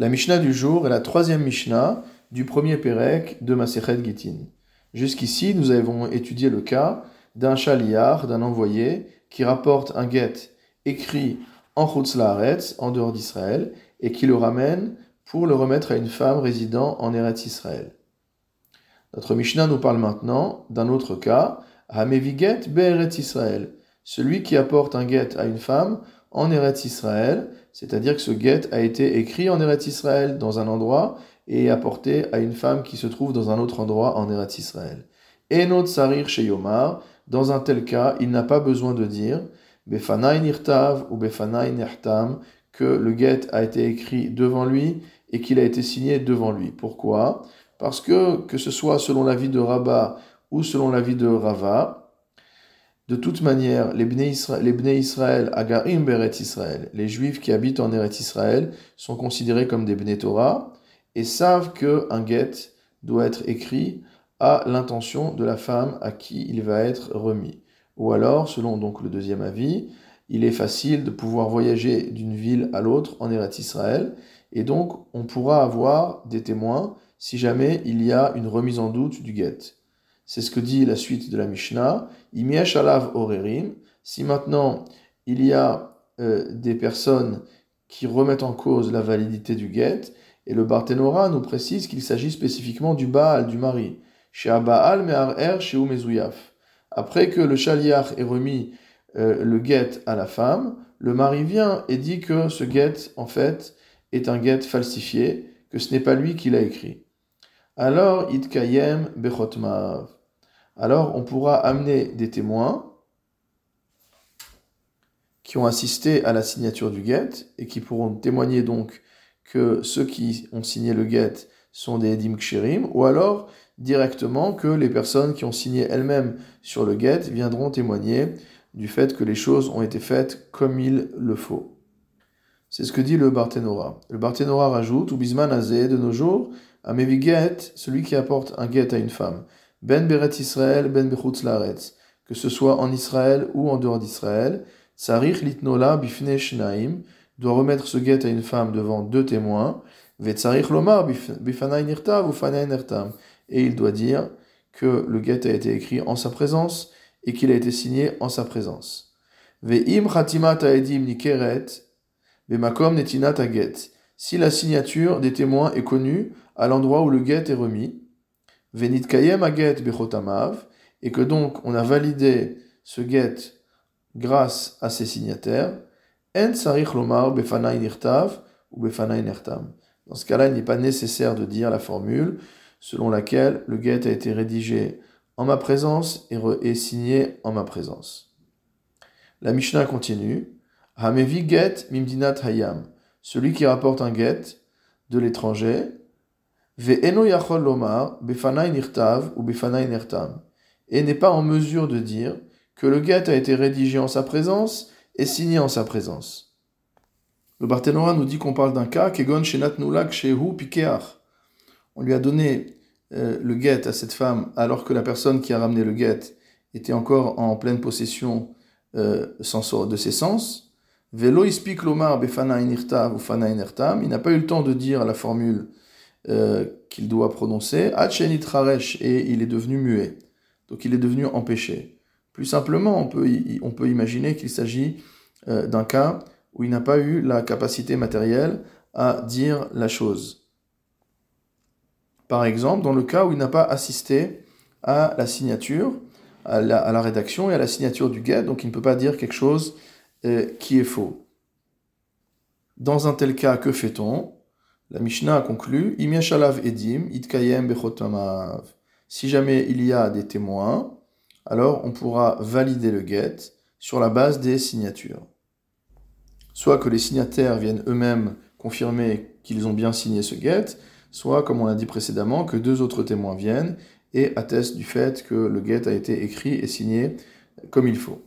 La Mishnah du jour est la troisième Mishnah du premier Pérec de Masechet Gittin. Jusqu'ici, nous avons étudié le cas d'un chaliar, d'un envoyé, qui rapporte un get écrit en Chutz en dehors d'Israël, et qui le ramène pour le remettre à une femme résidant en Eretz Israël. Notre Mishnah nous parle maintenant d'un autre cas, Hameviget Be'eretz Israël, celui qui apporte un get à une femme en Eretz Israël, c'est-à-dire que ce get a été écrit en Eretz Israël dans un endroit et apporté à une femme qui se trouve dans un autre endroit en Eretz Israël. Enot sarir chez Yomar, dans un tel cas, il n'a pas besoin de dire Befanai nirtav ou Befanai nertam, que le get a été écrit devant lui et qu'il a été signé devant lui. Pourquoi? Parce que, que ce soit selon l'avis de Rabat ou selon l'avis de Rava, de toute manière, les Bnei Israël, Agarim Beret Israël, les Juifs qui habitent en Eretz Israël, sont considérés comme des Bnei Torah et savent qu'un get doit être écrit à l'intention de la femme à qui il va être remis. Ou alors, selon le deuxième avis, il est facile de pouvoir voyager d'une ville à l'autre en Eretz Israël, et donc on pourra avoir des témoins si jamais il y a une remise en doute du get. C'est ce que dit la suite de la Mishnah. orerim. Si maintenant il y a euh, des personnes qui remettent en cause la validité du get, et le Barthénora nous précise qu'il s'agit spécifiquement du Baal, du mari. Chez Abaal chez. Après que le Shaliach ait remis euh, le get à la femme, le mari vient et dit que ce get, en fait, est un get falsifié, que ce n'est pas lui qui l'a écrit. Alors, itkayem bechotmav alors on pourra amener des témoins qui ont assisté à la signature du guet et qui pourront témoigner donc que ceux qui ont signé le guet sont des edim ksherim, ou alors directement que les personnes qui ont signé elles-mêmes sur le guet viendront témoigner du fait que les choses ont été faites comme il le faut. C'est ce que dit le Barthénora. Le Barthénora rajoute, ou bisman de nos jours, à Meviget, celui qui apporte un guet à une femme, ben Beret Israël, Ben Bechutz Laaretz, que ce soit en Israël ou en dehors d'Israël, Sarich Litnola Bifne Shnaim, doit remettre ce guet à une femme devant deux témoins, Vetsarich Lomar ou et il doit dire que le guet a été écrit en sa présence et qu'il a été signé en sa présence. Ve'im Khatimat Aedim Nikeret, Bemakom Netinat Aget, si la signature des témoins est connue à l'endroit où le guet est remis, Venit kayem aget bechotamav, et que donc on a validé ce get grâce à ses signataires, en lomar befanai nirtav ou befanai nertam. Dans ce cas-là, il n'est pas nécessaire de dire la formule selon laquelle le get a été rédigé en ma présence et, signé en ma présence. La Mishnah continue. Hamevi get mimdinat hayam. Celui qui rapporte un get de l'étranger, et n'est pas en mesure de dire que le get a été rédigé en sa présence et signé en sa présence. Le Barthénora nous dit qu'on parle d'un cas, Kegon. On lui a donné euh, le guet à cette femme alors que la personne qui a ramené le guet était encore en pleine possession euh, de ses sens. Velo ispik lomar befana ou fana. Il n'a pas eu le temps de dire la formule euh, qu'il doit prononcer, et il est devenu muet. Donc il est devenu empêché. Plus simplement, on peut, imaginer qu'il s'agit euh, d'un cas où il n'a pas eu la capacité matérielle à dire la chose. Par exemple, dans le cas où il n'a pas assisté à la signature, à la, rédaction et à la signature du guet, donc il ne peut pas dire quelque chose euh, qui est faux. Dans un tel cas, que fait-on? La Mishnah a conclu edim itkayem Si jamais il y a des témoins, alors on pourra valider le get sur la base des signatures. Soit que les signataires viennent eux-mêmes confirmer qu'ils ont bien signé ce get, soit, comme on l'a dit précédemment, que deux autres témoins viennent et attestent du fait que le get a été écrit et signé comme il faut.